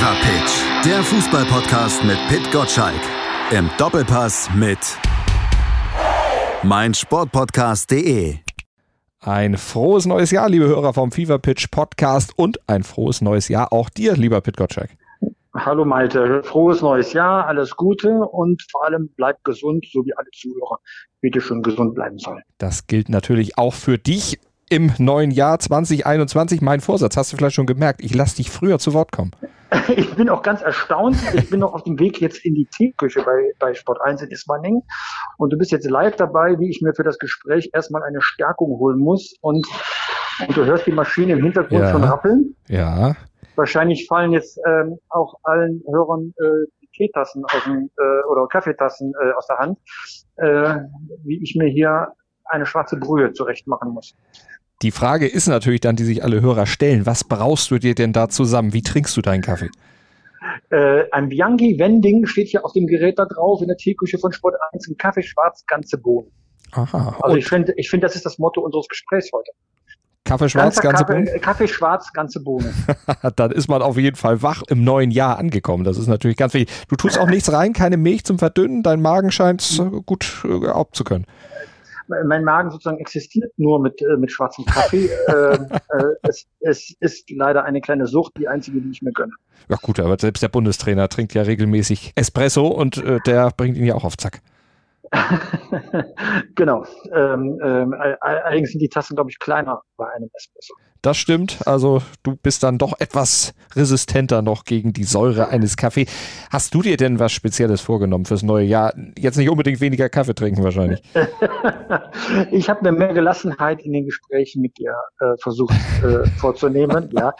Fever Pitch, der Fußballpodcast mit Pit Gottschalk. Im Doppelpass mit meinsportpodcast.de. Ein frohes neues Jahr, liebe Hörer vom Fever Pitch Podcast und ein frohes neues Jahr auch dir, lieber Pit Gottschalk. Hallo Malte, frohes neues Jahr, alles Gute und vor allem bleibt gesund, so wie alle Zuhörer bitte schon gesund bleiben sollen. Das gilt natürlich auch für dich im neuen Jahr 2021. Mein Vorsatz, hast du vielleicht schon gemerkt, ich lasse dich früher zu Wort kommen. Ich bin auch ganz erstaunt. Ich bin noch auf dem Weg jetzt in die Teamküche bei, bei Sport 1 in Ismaning. Und du bist jetzt live dabei, wie ich mir für das Gespräch erstmal eine Stärkung holen muss. Und, und du hörst die Maschine im Hintergrund Ja. schon rappeln. Ja, Wahrscheinlich fallen jetzt ähm, auch allen Hörern äh, Teetassen aus dem, äh, oder Kaffeetassen äh, aus der Hand, äh, wie ich mir hier eine schwarze Brühe zurecht machen muss. Die Frage ist natürlich dann, die sich alle Hörer stellen, was braust du dir denn da zusammen? Wie trinkst du deinen Kaffee? Äh, ein Bianchi Wending steht hier auf dem Gerät da drauf in der Teeküche von Sport 1, ein Kaffee schwarz, ganze Bohnen. Aha, Also ich finde, ich finde, das ist das Motto unseres Gesprächs heute. Kaffee schwarz, Ganzer ganze Kaffee, Bohnen? Kaffee schwarz, ganze Bohnen. Dann ist man auf jeden Fall wach im neuen Jahr angekommen. Das ist natürlich ganz wichtig. Du tust auch nichts rein, keine Milch zum Verdünnen, dein Magen scheint gut äh, abzukönnen. Mein Magen sozusagen existiert nur mit, äh, mit schwarzem Kaffee. äh, äh, es, es ist leider eine kleine Sucht, die einzige, die ich mir gönne. Ja gut, aber selbst der Bundestrainer trinkt ja regelmäßig Espresso und äh, der bringt ihn ja auch auf Zack. genau. Ähm, ähm, all- allerdings sind die Tassen, glaube ich, kleiner bei einem Espresso. Das stimmt. Also du bist dann doch etwas resistenter noch gegen die Säure eines Kaffee. Hast du dir denn was Spezielles vorgenommen fürs neue Jahr? Jetzt nicht unbedingt weniger Kaffee trinken wahrscheinlich. ich habe mir mehr Gelassenheit in den Gesprächen mit dir äh, versucht äh, vorzunehmen, ja,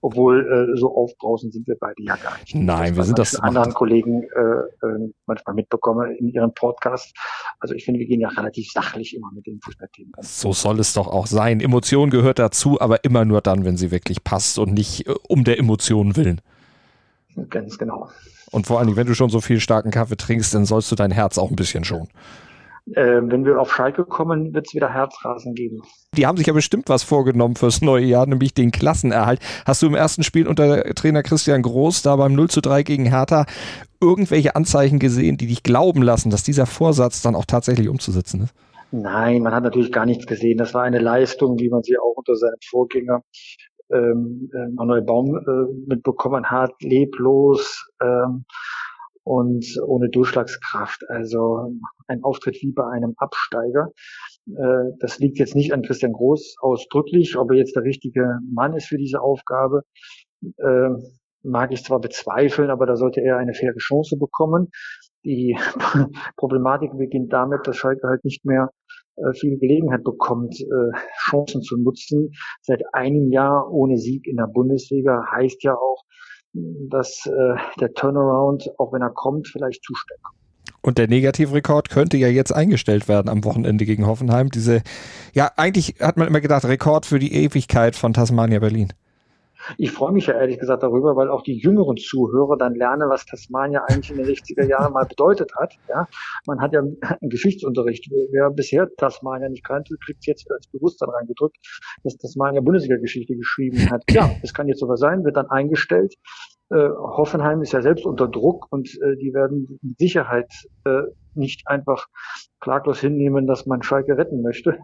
obwohl äh, so aufbrausend sind wir beide ja gar nicht. Nein, wir sind das- manchen anderen Kollegen äh, äh, manchmal mitbekomme in ihrem Podcast. Also ich finde, wir gehen ja relativ sachlich immer mit den Fußballthemen. So soll es doch auch sein. Emotion gehört dazu, aber immer nur dann, wenn sie wirklich passt und nicht äh, um der Emotionen willen. Ganz genau. Und vor allen Dingen, wenn du schon so viel starken Kaffee trinkst, dann sollst du dein Herz auch ein bisschen schonen. Äh, wenn wir auf Schalke kommen, wird es wieder Herzrasen geben. Die haben sich ja bestimmt was vorgenommen fürs neue Jahr, nämlich den Klassenerhalt. Hast du im ersten Spiel unter Trainer Christian Groß da beim 0 zu 3 gegen Hertha irgendwelche Anzeichen gesehen, die dich glauben lassen, dass dieser Vorsatz dann auch tatsächlich umzusetzen ist? Nein, man hat natürlich gar nichts gesehen. Das war eine Leistung, wie man sie auch unter seinem Vorgänger ähm, äh, Manuel Baum äh, mitbekommen hat, leblos ähm, und ohne Durchschlagskraft. Also ein Auftritt wie bei einem Absteiger. Äh, das liegt jetzt nicht an Christian Groß ausdrücklich, ob er jetzt der richtige Mann ist für diese Aufgabe. Äh, mag ich zwar bezweifeln, aber da sollte er eine faire Chance bekommen. Die Problematik beginnt damit, dass Schalke halt nicht mehr äh, viel Gelegenheit bekommt, äh, Chancen zu nutzen. Seit einem Jahr ohne Sieg in der Bundesliga heißt ja auch, dass äh, der Turnaround, auch wenn er kommt, vielleicht zu schnell. Und der Negativrekord könnte ja jetzt eingestellt werden am Wochenende gegen Hoffenheim. Diese, ja, eigentlich hat man immer gedacht, Rekord für die Ewigkeit von Tasmania Berlin. Ich freue mich ja ehrlich gesagt darüber, weil auch die jüngeren Zuhörer dann lernen, was Tasmania eigentlich in den 60er Jahren mal bedeutet hat. Ja, man hat ja einen Geschichtsunterricht. Wer bisher Tasmania nicht kannte, kriegt jetzt als Bewusstsein reingedrückt, dass Tasmania Bundesliga-Geschichte geschrieben hat. Ja, das kann jetzt sogar sein, wird dann eingestellt. Äh, Hoffenheim ist ja selbst unter Druck und äh, die werden mit Sicherheit äh, nicht einfach klaglos hinnehmen, dass man Schalke retten möchte.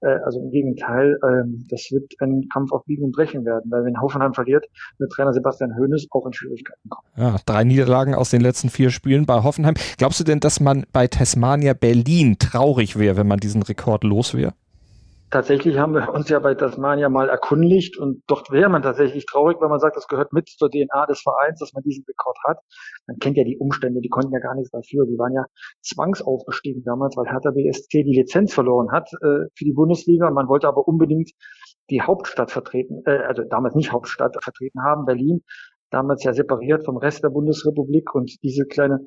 Äh, also im Gegenteil, ähm, das wird ein Kampf auf Biegen und Brechen werden, weil wenn Hoffenheim verliert, wird Trainer Sebastian Hoeneß auch in Schwierigkeiten kommen. Ja, drei Niederlagen aus den letzten vier Spielen bei Hoffenheim. Glaubst du denn, dass man bei Tasmania Berlin traurig wäre, wenn man diesen Rekord los wäre? Tatsächlich haben wir uns ja bei Tasmania mal erkundigt und dort wäre man tatsächlich traurig, wenn man sagt, das gehört mit zur DNA des Vereins, dass man diesen Rekord hat. Man kennt ja die Umstände, die konnten ja gar nichts dafür. Die waren ja zwangsaufgestiegen damals, weil Hertha BSC die Lizenz verloren hat äh, für die Bundesliga. Man wollte aber unbedingt die Hauptstadt vertreten, äh, also damals nicht Hauptstadt vertreten haben, Berlin, damals ja separiert vom Rest der Bundesrepublik und diese kleine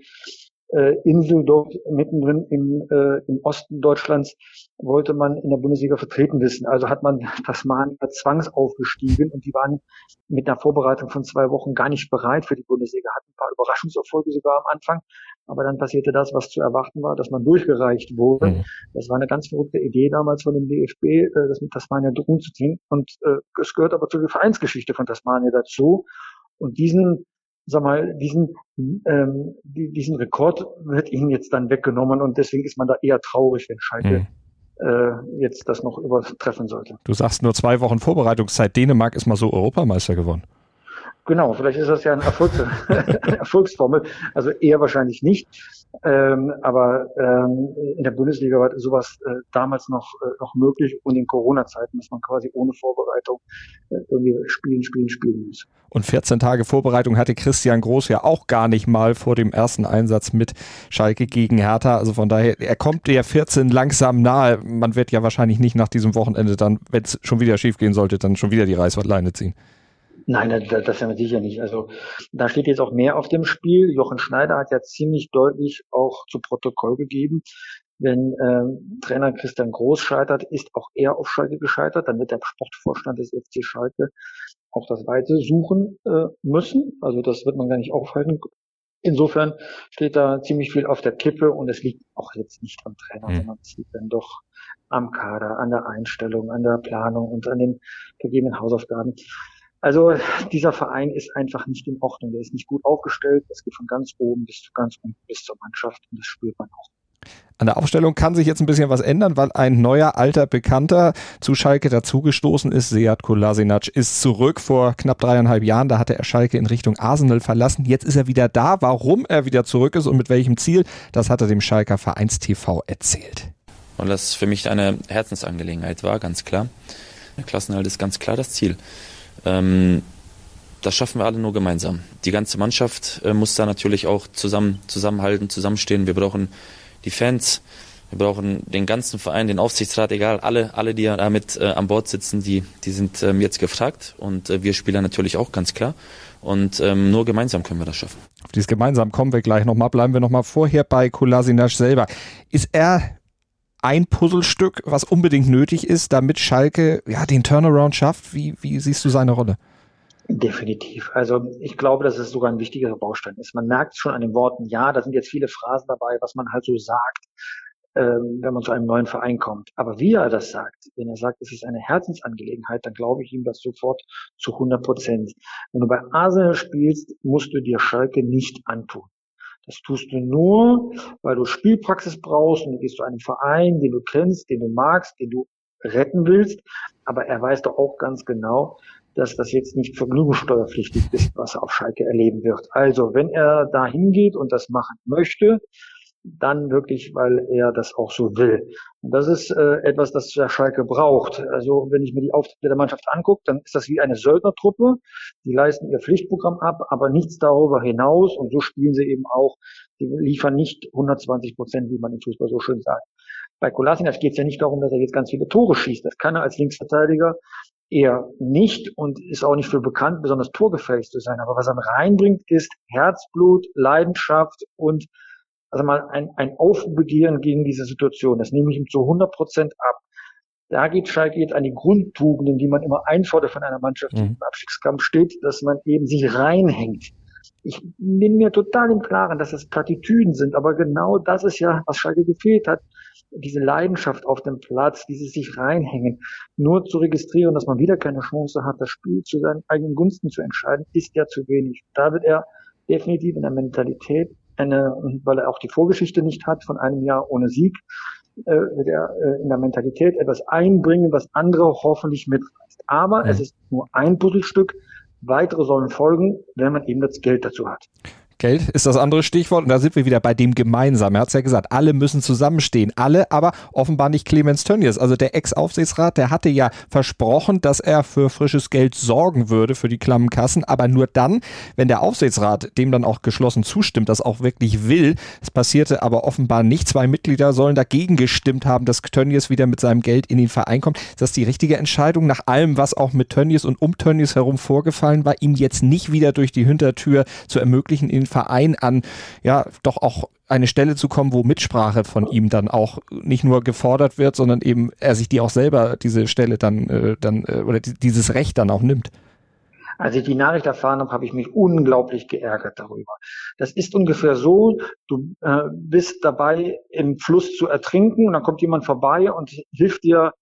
äh, Insel dort mittendrin im, äh, im Osten Deutschlands wollte man in der Bundesliga vertreten wissen. Also hat man Tasmania zwangsaufgestiegen und die waren mit einer Vorbereitung von zwei Wochen gar nicht bereit für die Bundesliga, hatten ein paar Überraschungserfolge sogar am Anfang, aber dann passierte das, was zu erwarten war, dass man durchgereicht wurde. Mhm. Das war eine ganz verrückte Idee damals von dem DFB, äh, das mit Tasmania umzuziehen und äh, es gehört aber zur Vereinsgeschichte von Tasmania dazu und diesen sag mal, diesen, ähm, diesen Rekord wird ihnen jetzt dann weggenommen und deswegen ist man da eher traurig, wenn Schalke mhm jetzt das noch übertreffen sollte. Du sagst nur zwei Wochen Vorbereitungszeit. Dänemark ist mal so Europameister geworden. Genau, vielleicht ist das ja ein Erfolg, eine Erfolgsformel. Also eher wahrscheinlich nicht. Ähm, aber ähm, in der Bundesliga war sowas äh, damals noch, äh, noch möglich und in Corona-Zeiten, dass man quasi ohne Vorbereitung äh, irgendwie spielen, spielen, spielen muss. Und 14 Tage Vorbereitung hatte Christian Groß ja auch gar nicht mal vor dem ersten Einsatz mit Schalke gegen Hertha. Also von daher, er kommt der 14 langsam nahe. Man wird ja wahrscheinlich nicht nach diesem Wochenende dann, wenn es schon wieder schief gehen sollte, dann schon wieder die Reißleine ziehen. Nein, das, das ja sicher nicht. Also da steht jetzt auch mehr auf dem Spiel. Jochen Schneider hat ja ziemlich deutlich auch zu Protokoll gegeben, wenn ähm, Trainer Christian Groß scheitert, ist auch er auf Schalke gescheitert. Dann wird der Sportvorstand des FC Schalke auch das Weite suchen äh, müssen. Also das wird man gar nicht aufhalten. Insofern steht da ziemlich viel auf der Kippe und es liegt auch jetzt nicht am Trainer, mhm. sondern es liegt dann doch am Kader, an der Einstellung, an der Planung und an den gegebenen Hausaufgaben. Also dieser Verein ist einfach nicht in Ordnung. Der ist nicht gut aufgestellt. Es geht von ganz oben bis zu ganz unten bis zur Mannschaft und das spürt man auch. An der Aufstellung kann sich jetzt ein bisschen was ändern, weil ein neuer alter Bekannter zu Schalke dazugestoßen ist. Seat Kolasinac ist zurück vor knapp dreieinhalb Jahren. Da hatte er Schalke in Richtung Arsenal verlassen. Jetzt ist er wieder da. Warum er wieder zurück ist und mit welchem Ziel, das hat er dem Schalker Vereinstv erzählt. Und das für mich eine Herzensangelegenheit war, ganz klar. Der Klassenhalt ist ganz klar das Ziel. Ähm, das schaffen wir alle nur gemeinsam. Die ganze Mannschaft äh, muss da natürlich auch zusammen, zusammenhalten, zusammenstehen. Wir brauchen die Fans, wir brauchen den ganzen Verein, den Aufsichtsrat, egal, alle, alle, die damit äh, an Bord sitzen, die, die sind ähm, jetzt gefragt und äh, wir Spieler natürlich auch ganz klar. Und ähm, nur gemeinsam können wir das schaffen. Auf dieses gemeinsam kommen wir gleich nochmal. Bleiben wir nochmal vorher bei Kolasinac selber. Ist er ein Puzzlestück, was unbedingt nötig ist, damit Schalke ja, den Turnaround schafft? Wie, wie siehst du seine Rolle? Definitiv. Also ich glaube, dass es sogar ein wichtiger Baustein ist. Man merkt schon an den Worten, ja, da sind jetzt viele Phrasen dabei, was man halt so sagt, ähm, wenn man zu einem neuen Verein kommt. Aber wie er das sagt, wenn er sagt, es ist eine Herzensangelegenheit, dann glaube ich ihm das sofort zu 100 Prozent. Wenn du bei Arsenal spielst, musst du dir Schalke nicht antun. Das tust du nur, weil du Spielpraxis brauchst und du gehst zu einem Verein, den du kennst, den du magst, den du retten willst. Aber er weiß doch auch ganz genau, dass das jetzt nicht vergnügungssteuerpflichtig ist, was er auf Schalke erleben wird. Also, wenn er da hingeht und das machen möchte, dann wirklich, weil er das auch so will. Und das ist äh, etwas, das der Schalke braucht. Also wenn ich mir die Auftritte der Mannschaft angucke, dann ist das wie eine Söldnertruppe. Die leisten ihr Pflichtprogramm ab, aber nichts darüber hinaus. Und so spielen sie eben auch. Die liefern nicht 120 Prozent, wie man im Fußball so schön sagt. Bei Kolasinac geht es ja nicht darum, dass er jetzt ganz viele Tore schießt. Das kann er als Linksverteidiger eher nicht und ist auch nicht für bekannt, besonders torgefähig zu sein. Aber was er reinbringt, ist Herzblut, Leidenschaft und also mal ein, ein Aufbegehren gegen diese Situation. Das nehme ich ihm zu 100 Prozent ab. Da geht Schalke jetzt an die Grundtugenden, die man immer einfordert von einer Mannschaft, die mhm. im Abstiegskampf steht, dass man eben sich reinhängt. Ich bin mir total im Klaren, dass das Plattitüden sind, aber genau das ist ja, was Schalke gefehlt hat. Diese Leidenschaft auf dem Platz, dieses sich reinhängen. Nur zu registrieren, dass man wieder keine Chance hat, das Spiel zu seinen eigenen Gunsten zu entscheiden, ist ja zu wenig. Da wird er definitiv in der Mentalität eine, weil er auch die Vorgeschichte nicht hat von einem Jahr ohne Sieg, äh, wird er äh, in der Mentalität etwas einbringen, was andere hoffentlich mitreißt. Aber ja. es ist nur ein Puzzlestück. Weitere sollen folgen, wenn man eben das Geld dazu hat. Geld ist das andere Stichwort und da sind wir wieder bei dem gemeinsam. Er hat es ja gesagt, alle müssen zusammenstehen. Alle, aber offenbar nicht Clemens Tönnies. Also der Ex-Aufsichtsrat, der hatte ja versprochen, dass er für frisches Geld sorgen würde für die klammen Kassen, aber nur dann, wenn der Aufsichtsrat dem dann auch geschlossen zustimmt, das auch wirklich will. Es passierte aber offenbar nicht. Zwei Mitglieder sollen dagegen gestimmt haben, dass Tönnies wieder mit seinem Geld in den Verein kommt. Ist das die richtige Entscheidung nach allem, was auch mit Tönnies und um Tönnies herum vorgefallen war, ihm jetzt nicht wieder durch die Hintertür zu ermöglichen, in den Verein an, ja, doch auch eine Stelle zu kommen, wo Mitsprache von ihm dann auch nicht nur gefordert wird, sondern eben er sich die auch selber diese Stelle dann, äh, dann äh, oder dieses Recht dann auch nimmt. Als ich die Nachricht erfahren habe, habe ich mich unglaublich geärgert darüber. Das ist ungefähr so, du äh, bist dabei, im Fluss zu ertrinken und dann kommt jemand vorbei und hilft dir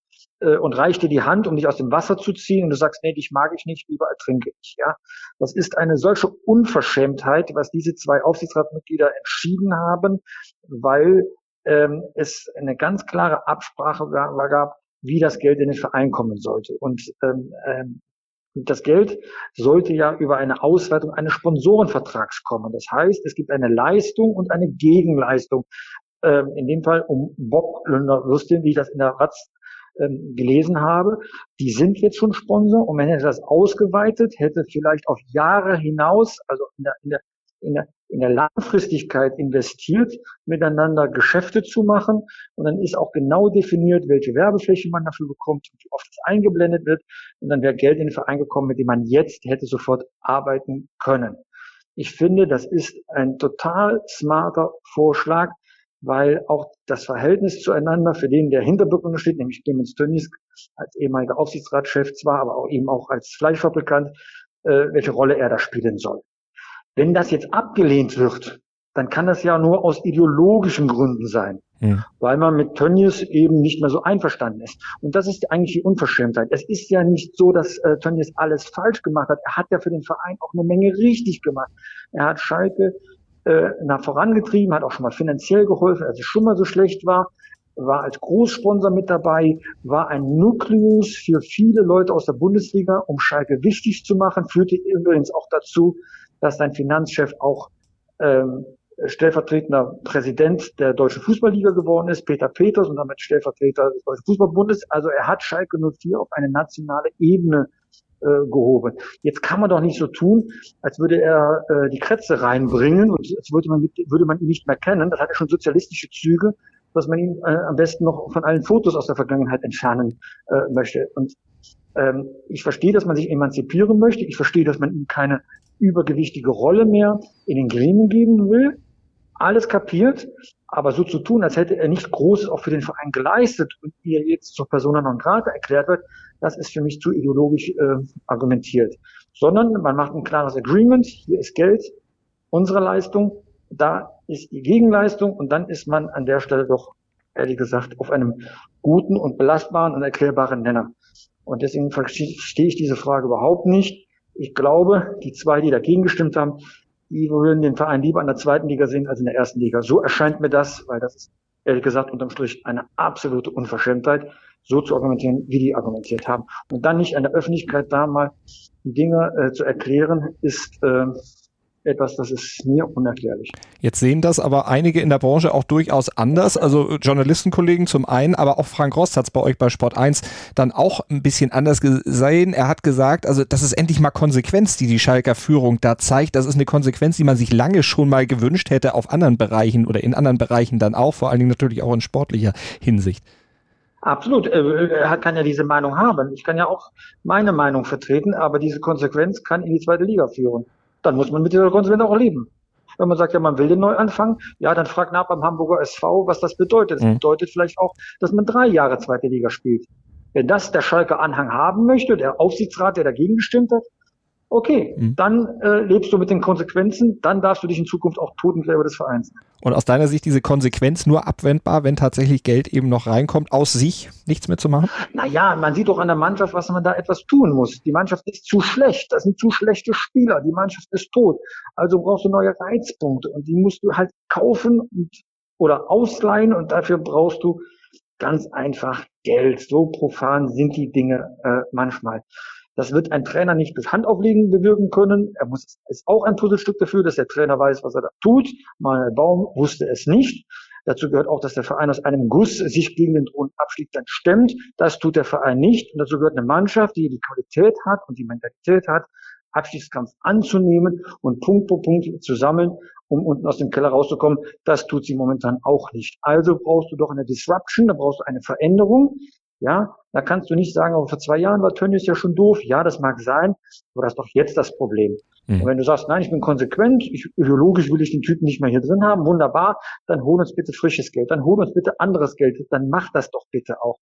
äh, und reicht dir die Hand, um dich aus dem Wasser zu ziehen und du sagst, nee, dich mag ich nicht, lieber ertrinke ich. Ja, das ist eine solche Unverschämtheit, was diese zwei Aufsichtsratsmitglieder entschieden haben, weil ähm, es eine ganz klare Absprache gab, wie das Geld in den Verein kommen sollte. Und ähm, ähm, das Geld sollte ja über eine Ausweitung eines Sponsorenvertrags kommen. Das heißt, es gibt eine Leistung und eine Gegenleistung. Ähm, in dem Fall um Bob Lünder-Würstchen, wie ich das in der Ratz ähm, gelesen habe. Die sind jetzt schon Sponsor und man hätte das ausgeweitet, hätte vielleicht auf Jahre hinaus, also in der, in der, in der, in der Langfristigkeit investiert, miteinander Geschäfte zu machen. Und dann ist auch genau definiert, welche Werbefläche man dafür bekommt und wie oft es eingeblendet wird. Und dann wäre Geld in den Verein gekommen, mit dem man jetzt hätte sofort arbeiten können. Ich finde, das ist ein total smarter Vorschlag, weil auch das Verhältnis zueinander für den, der hinter Bückungen steht, nämlich Clemens Tönnies, als ehemaliger Aufsichtsratschef zwar, aber auch eben auch als Fleischfabrikant, äh, welche Rolle er da spielen soll. Wenn das jetzt abgelehnt wird, dann kann das ja nur aus ideologischen Gründen sein, hm. weil man mit Tönnies eben nicht mehr so einverstanden ist. Und das ist eigentlich die Unverschämtheit. Es ist ja nicht so, dass äh, Tönnies alles falsch gemacht hat. Er hat ja für den Verein auch eine Menge richtig gemacht. Er hat Schalke äh, nach vorangetrieben, hat auch schon mal finanziell geholfen, als es schon mal so schlecht war, war als Großsponsor mit dabei, war ein Nukleus für viele Leute aus der Bundesliga, um Schalke wichtig zu machen, führte übrigens auch dazu, dass sein Finanzchef auch ähm, stellvertretender Präsident der Deutschen Fußballliga geworden ist, Peter Peters, und damit Stellvertreter des Deutschen Fußballbundes. Also er hat Schalke 04 auf eine nationale Ebene äh, gehoben. Jetzt kann man doch nicht so tun, als würde er äh, die Krätze reinbringen und als würde man, mit, würde man ihn nicht mehr kennen. Das hat ja schon sozialistische Züge, dass man ihn äh, am besten noch von allen Fotos aus der Vergangenheit entfernen äh, möchte. Und ähm, ich verstehe, dass man sich emanzipieren möchte. Ich verstehe, dass man ihm keine übergewichtige Rolle mehr in den Gremien geben will. Alles kapiert, aber so zu tun, als hätte er nicht Großes auch für den Verein geleistet und ihr jetzt zur Persona non grata erklärt wird, das ist für mich zu ideologisch äh, argumentiert. Sondern man macht ein klares Agreement, hier ist Geld, unsere Leistung, da ist die Gegenleistung und dann ist man an der Stelle doch, ehrlich gesagt, auf einem guten und belastbaren und erklärbaren Nenner. Und deswegen verstehe ich diese Frage überhaupt nicht. Ich glaube, die zwei, die dagegen gestimmt haben, die würden den Verein lieber in der zweiten Liga sehen als in der ersten Liga. So erscheint mir das, weil das ist ehrlich gesagt unterm Strich eine absolute Unverschämtheit so zu argumentieren, wie die argumentiert haben. Und dann nicht an der Öffentlichkeit da mal die Dinge äh, zu erklären, ist äh, etwas, das ist mir unerklärlich. Jetzt sehen das aber einige in der Branche auch durchaus anders. Also Journalistenkollegen zum einen, aber auch Frank Rost hat es bei euch bei Sport 1 dann auch ein bisschen anders gesehen. Er hat gesagt, also das ist endlich mal Konsequenz, die die Schalker Führung da zeigt. Das ist eine Konsequenz, die man sich lange schon mal gewünscht hätte auf anderen Bereichen oder in anderen Bereichen dann auch, vor allen Dingen natürlich auch in sportlicher Hinsicht. Absolut. Er kann ja diese Meinung haben. Ich kann ja auch meine Meinung vertreten, aber diese Konsequenz kann in die zweite Liga führen. Dann muss man mit dieser Konsequenz auch leben. Wenn man sagt, ja, man will den Neuanfang, ja, dann fragt nach beim Hamburger SV, was das bedeutet. Das mhm. bedeutet vielleicht auch, dass man drei Jahre zweite Liga spielt. Wenn das der Schalke Anhang haben möchte, der Aufsichtsrat, der dagegen gestimmt hat, okay, mhm. dann äh, lebst du mit den Konsequenzen, dann darfst du dich in Zukunft auch Totengräber des Vereins. Und aus deiner Sicht diese Konsequenz nur abwendbar, wenn tatsächlich Geld eben noch reinkommt, aus sich nichts mehr zu machen? Naja, man sieht doch an der Mannschaft, was man da etwas tun muss. Die Mannschaft ist zu schlecht, das sind zu schlechte Spieler, die Mannschaft ist tot. Also brauchst du neue Reizpunkte und die musst du halt kaufen und, oder ausleihen und dafür brauchst du ganz einfach Geld. So profan sind die Dinge äh, manchmal. Das wird ein Trainer nicht durch Handauflegen bewirken können. Er muss, ist auch ein Puzzlestück dafür, dass der Trainer weiß, was er da tut. Manuel Baum wusste es nicht. Dazu gehört auch, dass der Verein aus einem Guss sich gegen den drohenden Abstieg dann stemmt. Das tut der Verein nicht. Und dazu gehört eine Mannschaft, die die Qualität hat und die Mentalität hat, Abstiegskampf anzunehmen und Punkt pro Punkt zu sammeln, um unten aus dem Keller rauszukommen. Das tut sie momentan auch nicht. Also brauchst du doch eine Disruption, da brauchst du eine Veränderung. Ja, da kannst du nicht sagen, aber vor zwei Jahren war Tönnies ja schon doof. Ja, das mag sein, aber das ist doch jetzt das Problem. Mhm. Und wenn du sagst, nein, ich bin konsequent, ich, ideologisch will ich den Typen nicht mehr hier drin haben, wunderbar, dann hol uns bitte frisches Geld, dann hol uns bitte anderes Geld, dann mach das doch bitte auch.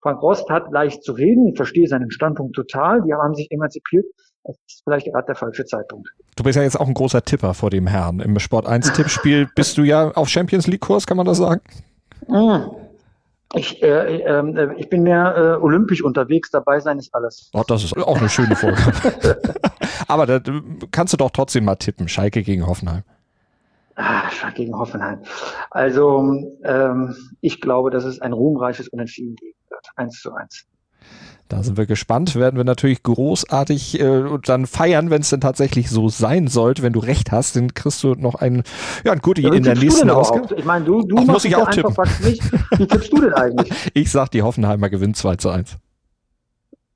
Frank Rost hat leicht zu reden, ich verstehe seinen Standpunkt total, die haben sich emanzipiert, das ist vielleicht gerade der falsche Zeitpunkt. Du bist ja jetzt auch ein großer Tipper vor dem Herrn. Im Sport 1 Tippspiel bist du ja auf Champions League Kurs, kann man das sagen? Mhm. Ich, äh, äh, ich bin mehr äh, olympisch unterwegs, dabei sein ist alles. Oh, das ist auch eine schöne Vorgabe. Aber da kannst du doch trotzdem mal tippen, Schalke gegen Hoffenheim. Ah, Schalke gegen Hoffenheim. Also ähm, ich glaube, dass es ein ruhmreiches Unentschieden geben wird. Eins zu eins. Da sind wir gespannt, werden wir natürlich großartig äh, dann feiern, wenn es denn tatsächlich so sein sollte. Wenn du recht hast, dann kriegst du noch ein, ja, ein Goodie ja, in der nächsten Ausgabe. Ich meine, du, du Ach, muss ich auch tippen. Nicht. Wie tippst du denn eigentlich? Ich sag, die Hoffenheimer gewinnt 2 zu 1.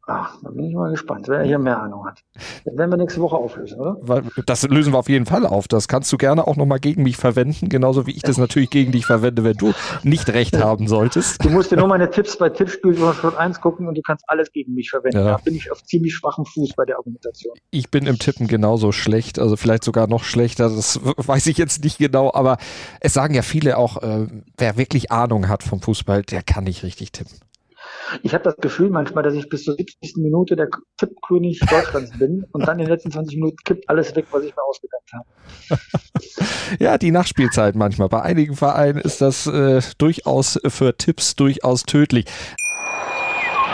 Ach, da bin ich mal gespannt, wer hier mehr Ahnung hat. Das werden wir nächste Woche auflösen, oder? Das lösen wir auf jeden Fall auf. Das kannst du gerne auch nochmal gegen mich verwenden, genauso wie ich das natürlich gegen dich verwende, wenn du nicht recht haben solltest. Du musst dir nur meine Tipps bei Tippspiel von Sport 1 gucken und du kannst alles gegen mich verwenden. Ja. Da bin ich auf ziemlich schwachem Fuß bei der Argumentation. Ich bin im Tippen genauso schlecht, also vielleicht sogar noch schlechter, das weiß ich jetzt nicht genau, aber es sagen ja viele auch, äh, wer wirklich Ahnung hat vom Fußball, der kann nicht richtig tippen. Ich habe das Gefühl manchmal, dass ich bis zur 70. Minute der Tippkönig Deutschlands bin und dann in den letzten 20 Minuten kippt alles weg, was ich mir ausgedacht habe. ja, die Nachspielzeit manchmal. Bei einigen Vereinen ist das äh, durchaus für Tipps durchaus tödlich.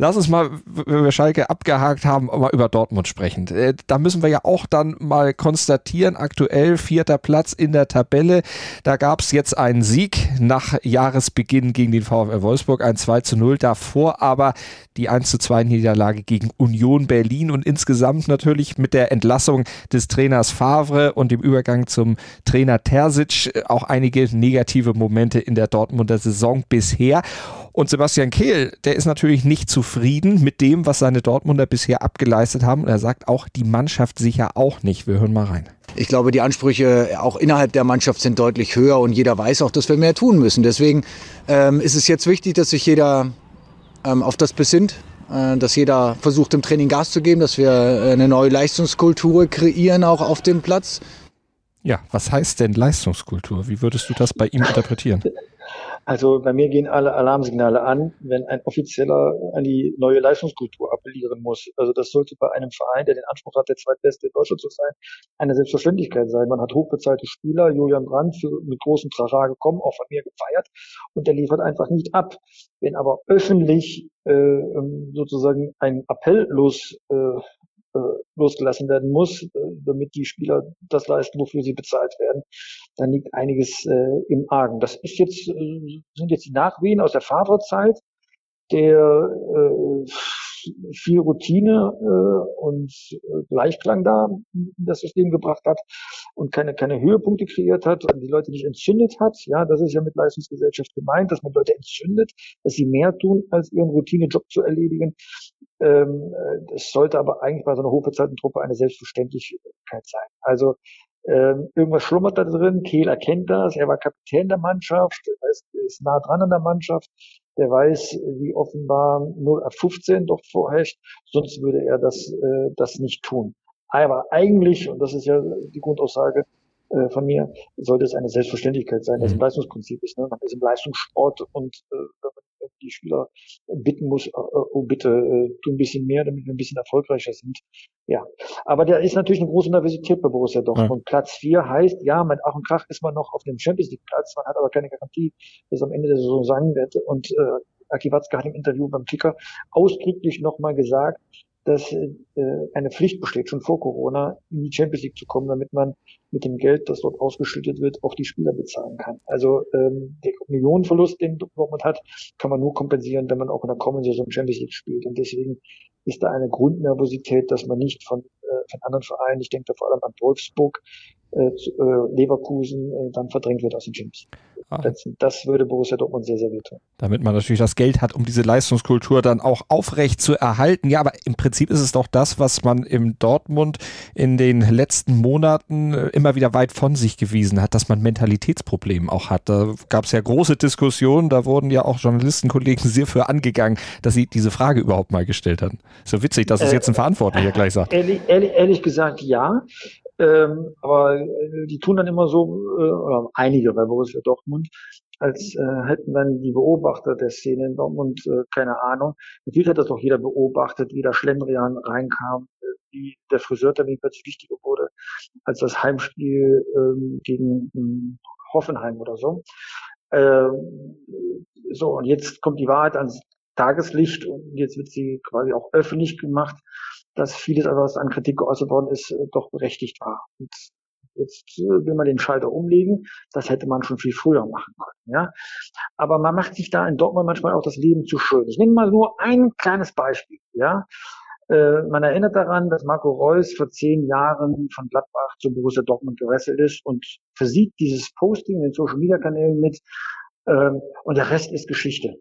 Lass uns mal, wenn wir Schalke abgehakt haben, mal über Dortmund sprechen. Äh, da müssen wir ja auch dann mal konstatieren, aktuell vierter Platz in der Tabelle. Da gab es jetzt einen Sieg nach Jahresbeginn gegen den VfL Wolfsburg, ein 2 zu 0. Davor aber die 1 zu 2 Niederlage gegen Union Berlin und insgesamt natürlich mit der Entlassung des Trainers Favre und dem Übergang zum Trainer Terzic auch einige negative Momente in der Dortmunder Saison bisher. Und Sebastian Kehl, der ist natürlich nicht zufrieden mit dem, was seine Dortmunder bisher abgeleistet haben. Und er sagt auch, die Mannschaft sicher auch nicht. Wir hören mal rein. Ich glaube, die Ansprüche auch innerhalb der Mannschaft sind deutlich höher und jeder weiß auch, dass wir mehr tun müssen. Deswegen ähm, ist es jetzt wichtig, dass sich jeder ähm, auf das besinnt, äh, dass jeder versucht, im Training Gas zu geben, dass wir äh, eine neue Leistungskultur kreieren, auch auf dem Platz. Ja, was heißt denn Leistungskultur? Wie würdest du das bei ihm interpretieren? Also bei mir gehen alle Alarmsignale an, wenn ein Offizieller an die neue Leistungskultur appellieren muss. Also das sollte bei einem Verein, der den Anspruch hat, der zweitbeste in Deutschland zu sein, eine Selbstverständlichkeit sein. Man hat hochbezahlte Spieler, Julian Brandt, für, mit großem Trara gekommen, auch von mir gefeiert, und der liefert einfach nicht ab. Wenn aber öffentlich äh, ähm, sozusagen ein Appell los äh, äh, losgelassen werden muss, damit die Spieler das leisten, wofür sie bezahlt werden, dann liegt einiges äh, im Argen. Das ist jetzt, äh, sind jetzt die Nachwehen aus der Favre-Zeit, der äh, viel Routine äh, und äh, Gleichklang da in das System gebracht hat und keine, keine Höhepunkte kreiert hat und die Leute nicht entzündet hat. Ja, das ist ja mit Leistungsgesellschaft gemeint, dass man Leute entzündet, dass sie mehr tun, als ihren Routinejob zu erledigen. Ähm, das sollte aber eigentlich bei so einer hochbezahlten Truppe eine Selbstverständlichkeit sein. Also ähm, irgendwas schlummert da drin. Kehl erkennt das. Er war Kapitän der Mannschaft. Er ist, ist nah dran an der Mannschaft. Der weiß, wie offenbar 0 ab 15 dort vorherrscht. Sonst würde er das, äh, das nicht tun. Aber eigentlich, und das ist ja die Grundaussage äh, von mir, sollte es eine Selbstverständlichkeit sein, dass es ein mhm. Leistungsprinzip ist. Ne? Man ist im Leistungssport und äh, die Spieler bitten muss, äh, oh bitte, äh, tu ein bisschen mehr, damit wir ein bisschen erfolgreicher sind. Ja, aber der ist natürlich eine große Universität bei Borussia Dortmund. Ja. Platz vier heißt, ja, mit Ach und Krach ist man noch auf dem Champions League Platz, man hat aber keine Garantie, dass am Ende der Saison sein wird. Und äh, Aki Watzke hat im Interview beim Kicker ausdrücklich nochmal gesagt, dass äh, eine Pflicht besteht, schon vor Corona in die Champions League zu kommen, damit man mit dem Geld, das dort ausgeschüttet wird, auch die Spieler bezahlen kann. Also ähm, der Millionenverlust, den Dortmund hat, kann man nur kompensieren, wenn man auch in der kommenden Saison Champions League spielt. Und deswegen ist da eine Grundnervosität, dass man nicht von, äh, von anderen Vereinen, ich denke da vor allem an Wolfsburg, Leverkusen äh, dann verdrängt wird aus den Gyms. Ah. Das, das, würde Borussia Dortmund sehr, sehr wehtun. Damit man natürlich das Geld hat, um diese Leistungskultur dann auch aufrecht zu erhalten. Ja, aber im Prinzip ist es doch das, was man im Dortmund in den letzten Monaten äh, immer wieder weit von sich gewiesen hat, dass man Mentalitätsprobleme auch hat. Da gab es ja große Diskussionen, da wurden ja auch Journalistenkollegen sehr für angegangen, dass sie diese Frage überhaupt mal gestellt haben. So witzig, dass es äh, jetzt ein Verantwortlicher gleich sagt. Ehrlich, ehrlich, ehrlich gesagt, ja. Ähm, aber äh, die tun dann immer so, äh, oder einige bei Borussia Dortmund, als äh, hätten dann die Beobachter der Szene in Dortmund äh, keine Ahnung. Natürlich hat das doch jeder beobachtet, wie der Schlendrian reinkam, äh, wie der Friseurtermin plötzlich wichtiger wurde als das Heimspiel ähm, gegen ähm, Hoffenheim oder so. Ähm, so, und jetzt kommt die Wahrheit ans Tageslicht und jetzt wird sie quasi auch öffentlich gemacht dass vieles, was an Kritik geäußert worden ist, äh, doch berechtigt war. Und jetzt äh, will man den Schalter umlegen. Das hätte man schon viel früher machen können. Ja? Aber man macht sich da in Dortmund manchmal auch das Leben zu schön. Ich nehme mal nur ein kleines Beispiel. Ja? Äh, man erinnert daran, dass Marco Reus vor zehn Jahren von Gladbach zu Borussia Dortmund gewechselt ist und versiegt dieses Posting in den Social Media Kanälen mit ähm, und der Rest ist Geschichte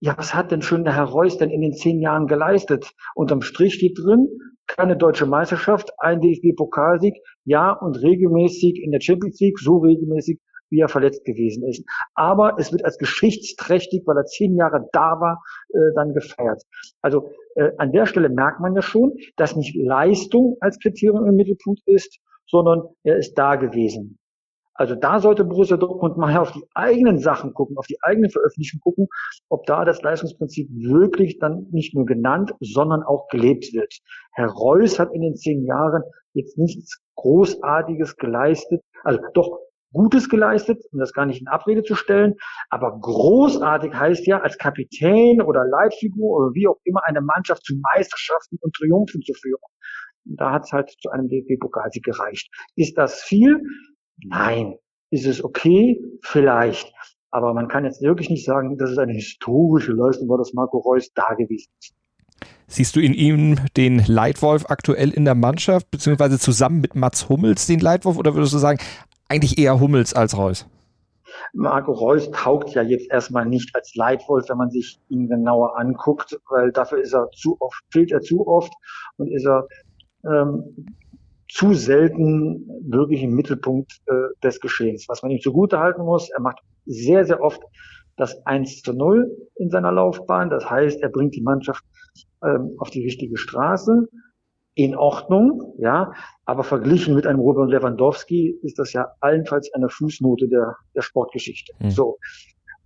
ja, was hat denn schon der Herr Reus denn in den zehn Jahren geleistet? Unterm Strich steht drin, keine deutsche Meisterschaft, ein DFB-Pokalsieg, ja, und regelmäßig in der Champions League, so regelmäßig, wie er verletzt gewesen ist. Aber es wird als geschichtsträchtig, weil er zehn Jahre da war, äh, dann gefeiert. Also äh, an der Stelle merkt man ja schon, dass nicht Leistung als Kriterium im Mittelpunkt ist, sondern er ist da gewesen. Also da sollte Borussia Dortmund mal auf die eigenen Sachen gucken, auf die eigenen Veröffentlichungen gucken, ob da das Leistungsprinzip wirklich dann nicht nur genannt, sondern auch gelebt wird. Herr Reus hat in den zehn Jahren jetzt nichts Großartiges geleistet, also doch Gutes geleistet, um das gar nicht in Abrede zu stellen. Aber großartig heißt ja, als Kapitän oder Leitfigur oder wie auch immer eine Mannschaft zu Meisterschaften und Triumphen zu führen. Da hat es halt zu einem DFB-Pokalsieg gereicht. Ist das viel? Nein. Ist es okay? Vielleicht. Aber man kann jetzt wirklich nicht sagen, dass es eine historische Leistung war, dass Marco Reus da gewesen ist. Siehst du in ihm den Leitwolf aktuell in der Mannschaft, beziehungsweise zusammen mit Mats Hummels den Leitwolf, oder würdest du sagen, eigentlich eher Hummels als Reus? Marco Reus taugt ja jetzt erstmal nicht als Leitwolf, wenn man sich ihn genauer anguckt, weil dafür ist er zu oft, fehlt er zu oft und ist er ähm, zu selten wirklich im Mittelpunkt äh, des Geschehens. Was man ihm zugute halten muss, er macht sehr, sehr oft das 1 zu 0 in seiner Laufbahn. Das heißt, er bringt die Mannschaft ähm, auf die richtige Straße. In Ordnung, ja, aber verglichen mit einem Robert Lewandowski ist das ja allenfalls eine Fußnote der, der Sportgeschichte. Mhm. So.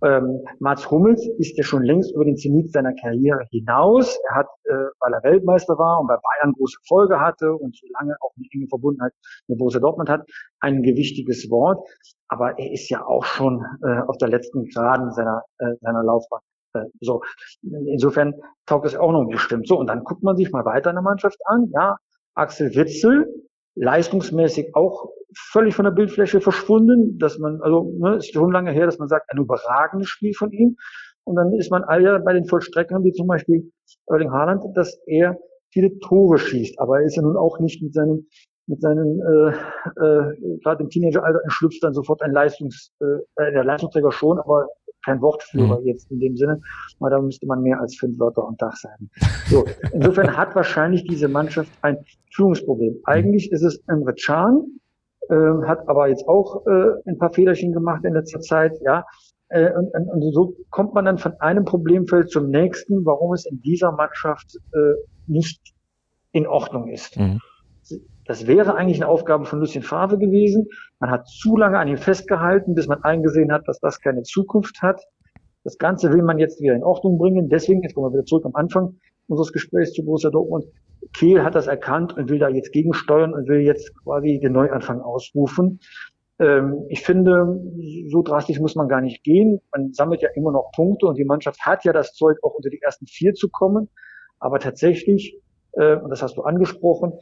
Ähm, Mats Hummels ist ja schon längst über den Zenit seiner Karriere hinaus. Er hat, äh, weil er Weltmeister war und bei Bayern große Erfolge hatte und so lange auch eine enge Verbundenheit mit Borussia Dortmund hat, ein gewichtiges Wort. Aber er ist ja auch schon äh, auf der letzten Geraden seiner, äh, seiner Laufbahn. Äh, so, insofern taugt es auch noch bestimmt. So, und dann guckt man sich mal weiter in der Mannschaft an. Ja, Axel Witzel, leistungsmäßig auch völlig von der Bildfläche verschwunden, dass man, also ne, ist schon lange her, dass man sagt, ein überragendes Spiel von ihm. Und dann ist man all ja bei den Vollstreckern, wie zum Beispiel Erling Haaland, dass er viele Tore schießt. Aber er ist ja nun auch nicht mit seinem, mit seinen, äh, äh, gerade im Teenageralter entschlüpft dann sofort ein Leistungs, äh, der Leistungsträger schon, aber kein Wortführer mhm. jetzt in dem Sinne, weil da müsste man mehr als fünf Wörter am Tag sagen. So, insofern hat wahrscheinlich diese Mannschaft ein Führungsproblem. Eigentlich ist es Emre Can, äh, hat aber jetzt auch äh, ein paar Fehlerchen gemacht in letzter Zeit, ja. Äh, und, und, und so kommt man dann von einem Problemfeld zum nächsten, warum es in dieser Mannschaft äh, nicht in Ordnung ist. Mhm. Das wäre eigentlich eine Aufgabe von Lucien Favre gewesen. Man hat zu lange an ihm festgehalten, bis man eingesehen hat, dass das keine Zukunft hat. Das Ganze will man jetzt wieder in Ordnung bringen. Deswegen, jetzt kommen wir wieder zurück am Anfang unseres Gesprächs zu Borussia Dortmund. Kehl hat das erkannt und will da jetzt gegensteuern und will jetzt quasi den Neuanfang ausrufen. Ähm, ich finde, so drastisch muss man gar nicht gehen. Man sammelt ja immer noch Punkte und die Mannschaft hat ja das Zeug, auch unter die ersten vier zu kommen. Aber tatsächlich, äh, und das hast du angesprochen,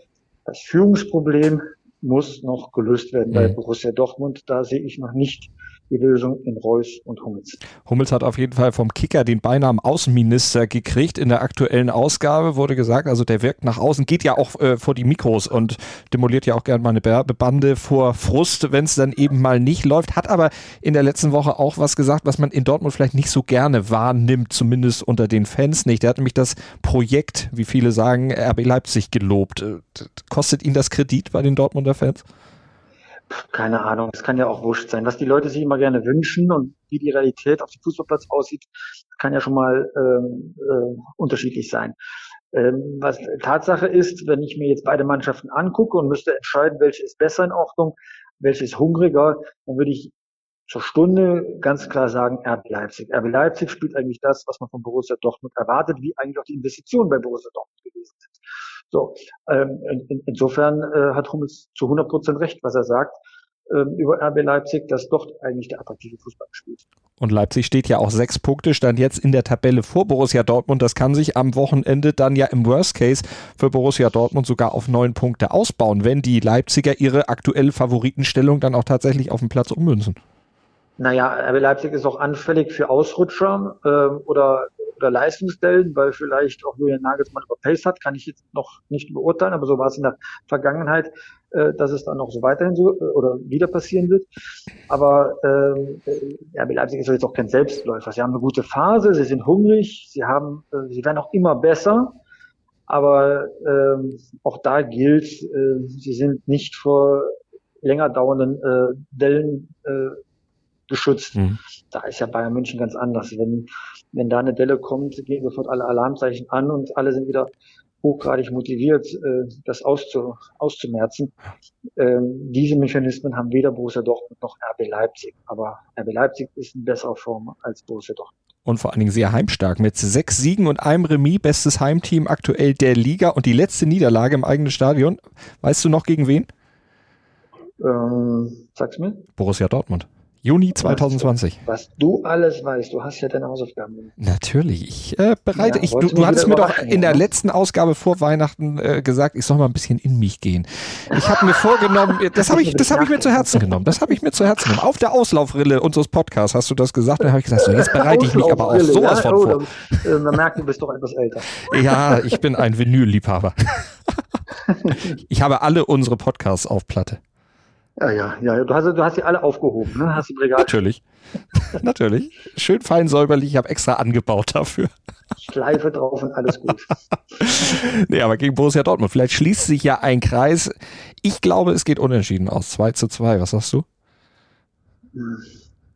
das Führungsproblem muss noch gelöst werden mhm. bei Borussia Dortmund. Da sehe ich noch nicht die Lösung in Reus und Hummels. Hummels hat auf jeden Fall vom Kicker den Beinamen Außenminister gekriegt. In der aktuellen Ausgabe wurde gesagt, also der wirkt nach außen, geht ja auch äh, vor die Mikros und demoliert ja auch gerne mal eine Werbebande vor Frust, wenn es dann eben mal nicht läuft. Hat aber in der letzten Woche auch was gesagt, was man in Dortmund vielleicht nicht so gerne wahrnimmt, zumindest unter den Fans nicht. Der hat nämlich das Projekt, wie viele sagen, RB Leipzig gelobt. Äh, kostet ihn das Kredit bei den Dortmunder Fans? keine Ahnung, es kann ja auch wurscht sein. Was die Leute sich immer gerne wünschen und wie die Realität auf dem Fußballplatz aussieht, kann ja schon mal ähm, äh, unterschiedlich sein. Ähm, was Tatsache ist, wenn ich mir jetzt beide Mannschaften angucke und müsste entscheiden, welche ist besser in Ordnung, welche ist hungriger, dann würde ich zur Stunde ganz klar sagen, RB Leipzig. RB Leipzig spielt eigentlich das, was man von Borussia Dortmund erwartet, wie eigentlich auch die Investitionen bei Borussia Dortmund gewesen sind. So, ähm, in, insofern äh, hat Hummels zu 100 Prozent recht, was er sagt ähm, über RB Leipzig, dass dort eigentlich der attraktive Fußball spielt. Und Leipzig steht ja auch sechs Punkte, stand jetzt in der Tabelle vor Borussia Dortmund. Das kann sich am Wochenende dann ja im Worst Case für Borussia Dortmund sogar auf neun Punkte ausbauen, wenn die Leipziger ihre aktuelle Favoritenstellung dann auch tatsächlich auf den Platz ummünzen. Naja, RB Leipzig ist auch anfällig für Ausrutscher äh, oder oder Leistungsstellen, weil vielleicht auch Julian Nagelsmann überpaced hat, kann ich jetzt noch nicht beurteilen, aber so war es in der Vergangenheit, äh, dass es dann noch so weiterhin so äh, oder wieder passieren wird. Aber ähm, äh, RB Leipzig ist jetzt auch kein Selbstläufer. Sie haben eine gute Phase, sie sind hungrig, sie haben, äh, sie werden auch immer besser. Aber ähm, auch da gilt, äh, sie sind nicht vor länger dauernden äh, Dellen äh, geschützt. Mhm. Da ist ja Bayern München ganz anders. Wenn, wenn da eine Delle kommt, gehen sofort alle Alarmzeichen an und alle sind wieder hochgradig motiviert, äh, das auszu, auszumerzen. Ähm, diese Mechanismen haben weder Borussia Dortmund noch RB Leipzig. Aber RB Leipzig ist in besserer Form als Borussia Dortmund. Und vor allen Dingen sehr heimstark mit sechs Siegen und einem Remis, bestes Heimteam aktuell der Liga und die letzte Niederlage im eigenen Stadion. Weißt du noch gegen wen? Ähm, sag's mir. Borussia Dortmund. Juni 2020. Was du alles weißt, du hast ja deine Hausaufgaben. Natürlich. Ich äh, bereite, ja, ich, du, du hattest mir doch in der letzten Ausgabe vor Weihnachten äh, gesagt, ich soll mal ein bisschen in mich gehen. Ich habe mir vorgenommen, das habe ich, das habe ich mir zu Herzen genommen. Das habe ich mir zu Herzen genommen. Auf der Auslaufrille unseres Podcasts hast du das gesagt. Dann habe ich gesagt, so, jetzt bereite ich mich aber auch sowas von vor. Äh, man merkt, du bist doch etwas älter. Ja, ich bin ein Vinylliebhaber. ich habe alle unsere Podcasts auf Platte. Ja, ja, ja. Du hast, du hast sie alle aufgehoben, ne? Hast im Regal. Natürlich. Natürlich. Schön fein säuberlich. Ich habe extra angebaut dafür. Schleife drauf und alles gut. nee, aber gegen Borussia Dortmund. Vielleicht schließt sich ja ein Kreis. Ich glaube, es geht unentschieden aus. 2 zu 2. Was sagst du? Hm.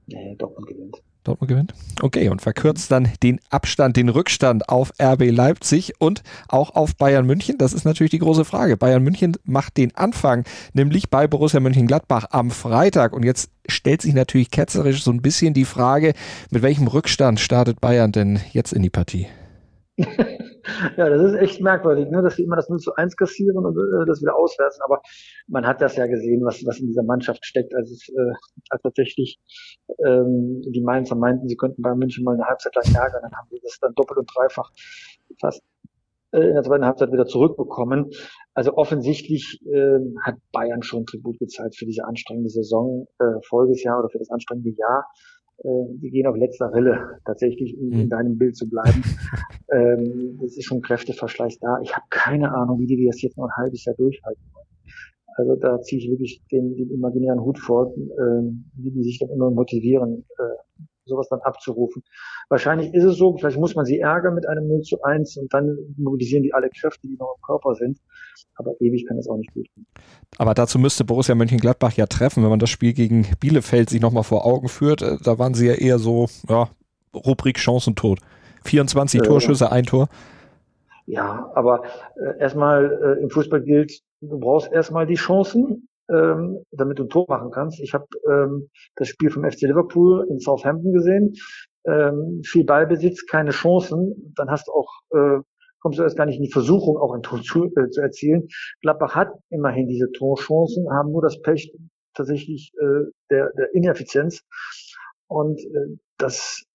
Nee, Dortmund gewinnt. Dortmund gewinnt. Okay, und verkürzt dann den Abstand, den Rückstand auf RB Leipzig und auch auf Bayern München. Das ist natürlich die große Frage. Bayern München macht den Anfang, nämlich bei Borussia Mönchengladbach am Freitag. Und jetzt stellt sich natürlich ketzerisch so ein bisschen die Frage, mit welchem Rückstand startet Bayern denn jetzt in die Partie? ja, das ist echt merkwürdig, ne, dass sie immer das 0 zu 1 kassieren und äh, das wieder auswerten. Aber man hat das ja gesehen, was, was in dieser Mannschaft steckt. Also es, äh, als tatsächlich ähm, die Mainzer meinten, sie könnten bei München mal eine Halbzeit lang ärgern, dann haben sie das dann doppelt und dreifach fast äh, in der zweiten Halbzeit wieder zurückbekommen. Also offensichtlich äh, hat Bayern schon Tribut gezahlt für diese anstrengende Saison, äh, Folgesjahr oder für das anstrengende Jahr die gehen auf letzter Rille, tatsächlich in, in mhm. deinem Bild zu bleiben. ähm, es ist schon Kräfteverschleiß da. Ich habe keine Ahnung, wie die das jetzt noch ein halbes Jahr durchhalten wollen. Also da ziehe ich wirklich den, den imaginären Hut vor, äh, wie die sich dann immer motivieren, äh, sowas dann abzurufen. Wahrscheinlich ist es so, vielleicht muss man sie ärgern mit einem 0 zu 1 und dann mobilisieren die alle Kräfte, die noch im Körper sind. Aber ewig kann es auch nicht gut gehen. Aber dazu müsste Borussia Mönchengladbach ja treffen, wenn man das Spiel gegen Bielefeld sich nochmal vor Augen führt. Äh, da waren sie ja eher so, ja, Rubrik Chancentod. 24 äh, Torschüsse, ein Tor. Ja, aber äh, erstmal äh, im Fußball gilt, du brauchst erstmal die Chancen ähm, damit du ein Tor machen kannst. Ich habe ähm, das Spiel vom FC Liverpool in Southampton gesehen. Ähm, viel Ballbesitz, keine Chancen. Dann hast du auch, äh, kommst du erst gar nicht in die Versuchung, auch ein Tor zu, äh, zu erzielen. Gladbach hat immerhin diese Torchancen, haben nur das Pech tatsächlich äh, der, der Ineffizienz. Und äh, das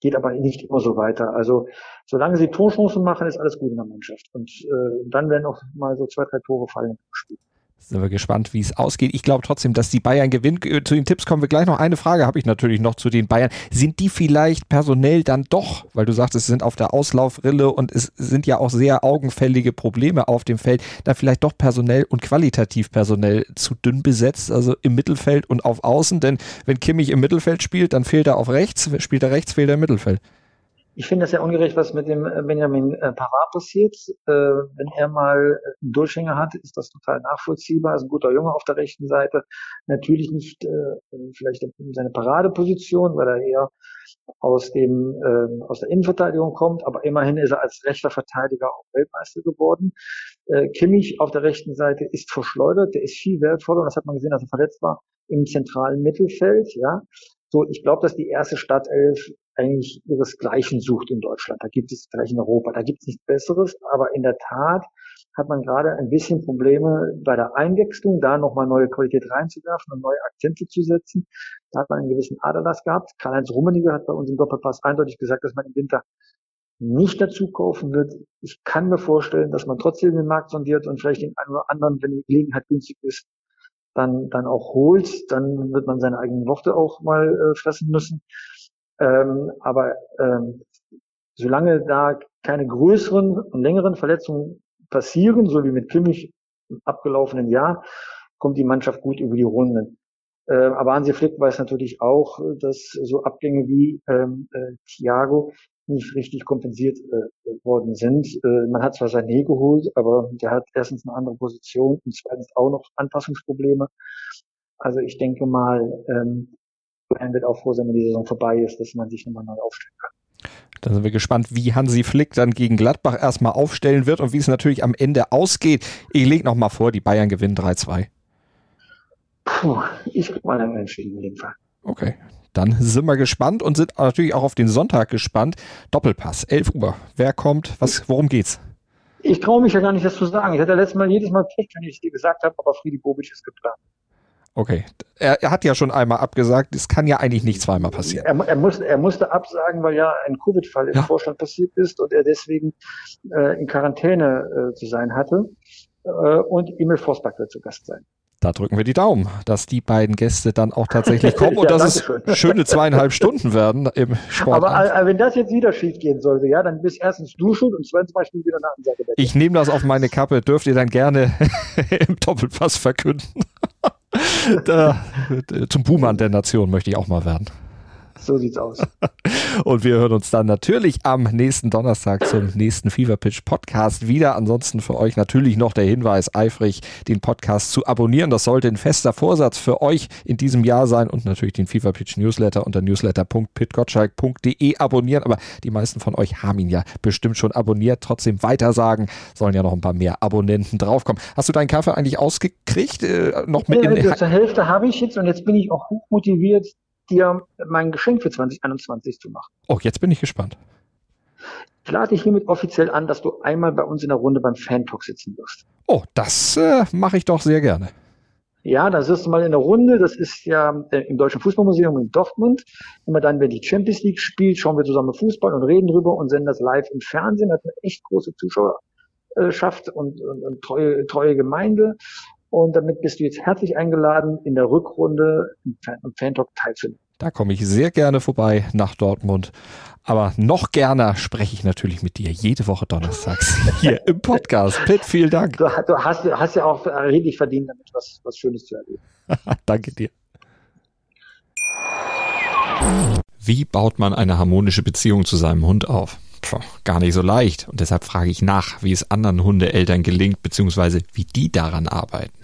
geht aber nicht immer so weiter. Also solange sie Torchancen machen, ist alles gut in der Mannschaft. Und äh, dann werden auch mal so zwei, drei Tore fallen im Spiel. Sind wir gespannt, wie es ausgeht. Ich glaube trotzdem, dass die Bayern gewinnen. Äh, zu den Tipps kommen wir gleich noch. Eine Frage habe ich natürlich noch zu den Bayern. Sind die vielleicht personell dann doch, weil du sagst, es sind auf der Auslaufrille und es sind ja auch sehr augenfällige Probleme auf dem Feld, da vielleicht doch personell und qualitativ personell zu dünn besetzt, also im Mittelfeld und auf Außen? Denn wenn Kimmich im Mittelfeld spielt, dann fehlt er auf rechts. Spielt er rechts, fehlt er im Mittelfeld. Ich finde das ja ungerecht, was mit dem äh, Benjamin äh, Pavard passiert. Äh, wenn er mal einen Durchhänger hat, ist das total nachvollziehbar. Ist ein guter Junge auf der rechten Seite. Natürlich nicht vielleicht seine Paradeposition, weil er eher aus dem äh, aus der Innenverteidigung kommt, aber immerhin ist er als rechter Verteidiger auch Weltmeister geworden. Kimmich auf der rechten Seite ist verschleudert, der ist viel wertvoller und das hat man gesehen, als er verletzt war im zentralen Mittelfeld. Ja, so ich glaube, dass die erste Stadtelf eigentlich ihresgleichen sucht in Deutschland. Da gibt es vielleicht in Europa, da gibt es nichts Besseres, aber in der Tat hat man gerade ein bisschen Probleme bei der Einwechslung, da nochmal neue Qualität reinzuwerfen und neue Akzente zu setzen. Da hat man einen gewissen Aderlass gehabt. Karl-Heinz Rummeniger hat bei uns im Doppelpass eindeutig gesagt, dass man im Winter nicht dazu kaufen wird. Ich kann mir vorstellen, dass man trotzdem den Markt sondiert und vielleicht den einen oder anderen, wenn die Gelegenheit günstig ist, dann, dann auch holt. Dann wird man seine eigenen Worte auch mal äh, fressen müssen. Ähm, aber ähm, solange da keine größeren und längeren Verletzungen passieren, so wie mit Kimmich im abgelaufenen Jahr, kommt die Mannschaft gut über die Runden. Äh, aber Hansi Flick weiß natürlich auch, dass so Abgänge wie ähm, äh, Thiago nicht richtig kompensiert äh, worden sind. Äh, man hat zwar Sané geholt, aber der hat erstens eine andere Position und zweitens auch noch Anpassungsprobleme. Also ich denke mal, ähm, Bayern wird auch froh sein, wenn die Saison vorbei ist, dass man sich nochmal neu aufstellen kann. Da sind wir gespannt, wie Hansi Flick dann gegen Gladbach erstmal aufstellen wird und wie es natürlich am Ende ausgeht. Ich lege nochmal vor, die Bayern gewinnen 3-2. Puh, ich gucke mal dann entschieden in dem Fall. Okay, dann sind wir gespannt und sind natürlich auch auf den Sonntag gespannt. Doppelpass, 11 Uhr. Wer kommt? Was, worum geht's? Ich traue mich ja gar nicht, das zu sagen. Ich hatte letztes Mal jedes Mal Pech, wenn ich es dir gesagt habe, aber Friedi Bobic ist geplant. Okay. Er, er, hat ja schon einmal abgesagt. Es kann ja eigentlich nicht zweimal passieren. Er, er, musste, er musste absagen, weil ja ein Covid-Fall im ja. Vorstand passiert ist und er deswegen äh, in Quarantäne äh, zu sein hatte. Äh, und Emil Forsback wird zu Gast sein. Da drücken wir die Daumen, dass die beiden Gäste dann auch tatsächlich kommen und ja, dass es schön. schöne zweieinhalb Stunden werden im Sport. Aber, aber, wenn das jetzt wieder schief gehen sollte, ja, dann bist erstens du schuld und zweitens mal wieder eine Ansage. Ich nehme das auf meine Kappe, dürft ihr dann gerne im Doppelpass verkünden da, zum Buhmann der Nation möchte ich auch mal werden. So sieht's aus. Und wir hören uns dann natürlich am nächsten Donnerstag zum nächsten Fever Pitch Podcast wieder. Ansonsten für euch natürlich noch der Hinweis, eifrig den Podcast zu abonnieren. Das sollte ein fester Vorsatz für euch in diesem Jahr sein und natürlich den Fever Pitch Newsletter unter newsletter.pitgottschalk.de abonnieren. Aber die meisten von euch haben ihn ja bestimmt schon abonniert. Trotzdem weitersagen, sollen ja noch ein paar mehr Abonnenten draufkommen. Hast du deinen Kaffee eigentlich ausgekriegt? Äh, noch mit ja, in zur Hälfte habe ich jetzt und jetzt bin ich auch hochmotiviert, dir mein Geschenk für 2021 zu machen. Oh, jetzt bin ich gespannt. Ich lade dich hiermit offiziell an, dass du einmal bei uns in der Runde beim Fan-Talk sitzen wirst. Oh, das äh, mache ich doch sehr gerne. Ja, da sitzt du mal in der Runde. Das ist ja äh, im Deutschen Fußballmuseum in Dortmund. Immer dann, wenn die Champions League spielt, schauen wir zusammen Fußball und reden drüber und senden das live im Fernsehen. Hat eine echt große Zuschauerschaft und, und, und treue, treue Gemeinde. Und damit bist du jetzt herzlich eingeladen, in der Rückrunde im Fan-Talk teilzunehmen. Da komme ich sehr gerne vorbei nach Dortmund. Aber noch gerne spreche ich natürlich mit dir jede Woche donnerstags hier im Podcast. Pitt, vielen Dank. Du, du hast, hast, ja auch redlich verdient, damit was, was Schönes zu erleben. Danke dir. Wie baut man eine harmonische Beziehung zu seinem Hund auf? Puh, gar nicht so leicht. Und deshalb frage ich nach, wie es anderen Hundeeltern gelingt, beziehungsweise wie die daran arbeiten.